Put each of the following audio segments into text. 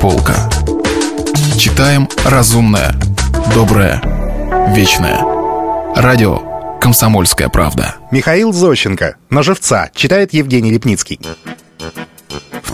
полка. Читаем разумное, доброе, вечное. Радио «Комсомольская правда». Михаил Зощенко. На живца. Читает Евгений Лепницкий.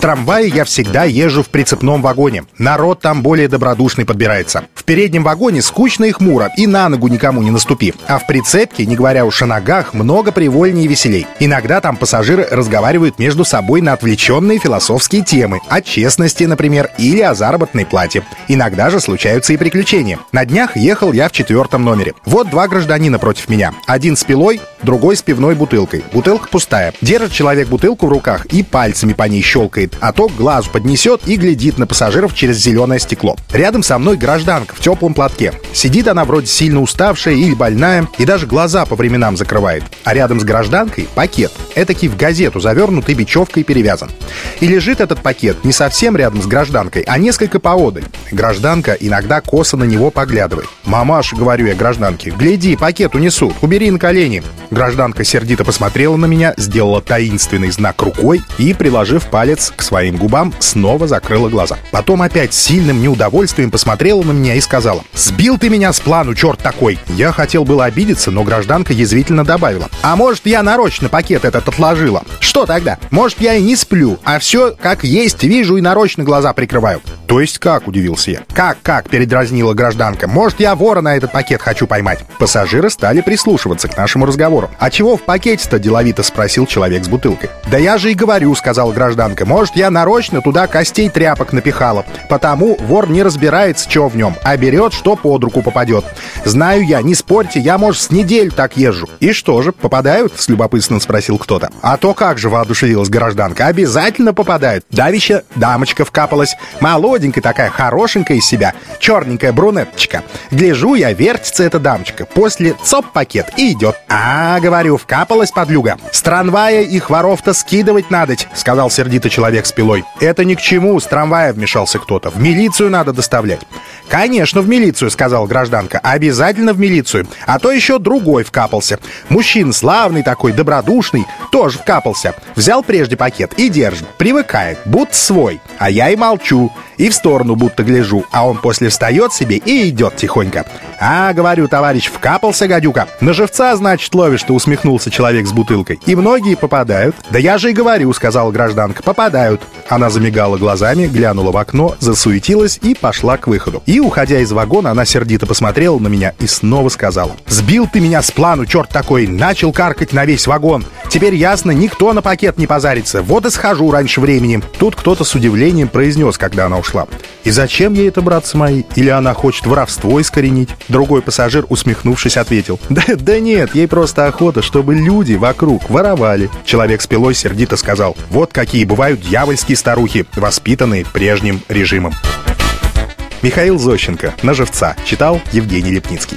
Трамвае я всегда езжу в прицепном вагоне. Народ там более добродушный подбирается. В переднем вагоне скучно и хмуро, и на ногу никому не наступи. А в прицепке, не говоря уж о ногах, много привольнее и веселей. Иногда там пассажиры разговаривают между собой на отвлеченные философские темы. О честности, например, или о заработной плате. Иногда же случаются и приключения. На днях ехал я в четвертом номере. Вот два гражданина против меня. Один с пилой, другой с пивной бутылкой. Бутылка пустая. Держит человек бутылку в руках и пальцами по ней щелкает, а то глаз поднесет и глядит на пассажиров через зеленое стекло. Рядом со мной гражданка в теплом платке. Сидит она вроде сильно уставшая или больная, и даже глаза по временам закрывает. А рядом с гражданкой пакет. Этакий в газету завернутый бечевкой перевязан. И лежит этот пакет не совсем рядом с гражданкой, а несколько поодаль. Гражданка иногда косо на него поглядывает. «Мамаш», — говорю я гражданке, — «гляди, пакет унесут, убери на колени». Гражданка сердито посмотрела на меня, сделала таинственный знак рукой и, приложив палец к своим губам, снова закрыла глаза. Потом опять сильным неудовольствием посмотрела на меня и сказала «Сбил ты меня с плану, черт такой!» Я хотел было обидеться, но гражданка язвительно добавила «А может, я нарочно пакет этот отложила? Что тогда? Может, я и не сплю, а все как есть вижу и нарочно глаза прикрываю?» «То есть как?» — удивился я. «Как-как?» — передразнила гражданка. «Может, я вора на этот пакет хочу поймать?» Пассажиры стали прислушиваться к нашему разговору. «А чего в пакете-то?» — деловито спросил человек с бутылкой. «Да я же и говорю», — сказала гражданка. «Может, я нарочно туда костей тряпок напихала. Потому вор не разбирается, что в нем, а берет, что под руку попадет. Знаю я, не спорьте, я, может, с неделю так езжу». «И что же, попадают?» — с любопытством спросил кто-то. «А то как же!» — воодушевилась гражданка. «Обязательно попадают. Давища дамочка вкапалась. Молоденькая такая, хорошенькая из себя. Черненькая брюнеточка. Гляжу я, вертится эта дамочка. После цоп-пакет и идет. А, говорю, вкапалась подлюга. С трамвая их воров-то скидывать надоть, сказал сердито человек с пилой. Это ни к чему, с трамвая вмешался кто-то. В милицию надо доставлять. «Конечно, в милицию», — сказала гражданка. «Обязательно в милицию. А то еще другой вкапался. Мужчина славный такой, добродушный, тоже вкапался. Взял прежде пакет и держит. Привыкает, будто свой. А я и молчу. И в сторону будто гляжу. А он после встает себе и идет тихонько. «А, говорю, товарищ, вкапался, гадюка. На живца, значит, ловишь-то», — усмехнулся человек с бутылкой. «И многие попадают». «Да я же и говорю», — сказала гражданка. «Попадают». Она замигала глазами, глянула в окно, засуетилась и пошла к выходу. И, уходя из вагона, она сердито посмотрела на меня и снова сказала. «Сбил ты меня с плану, черт такой! Начал каркать на весь вагон! Теперь ясно, никто на пакет не позарится. Вот и схожу раньше времени». Тут кто-то с удивлением произнес, когда она ушла. «И зачем ей это, братцы мои? Или она хочет воровство искоренить?» Другой пассажир, усмехнувшись, ответил. «Да, да нет, ей просто охота, чтобы люди вокруг воровали». Человек с пилой сердито сказал. «Вот какие бывают дьявольские старухи, воспитанные прежним режимом». Михаил Зощенко. На живца. Читал Евгений Лепницкий.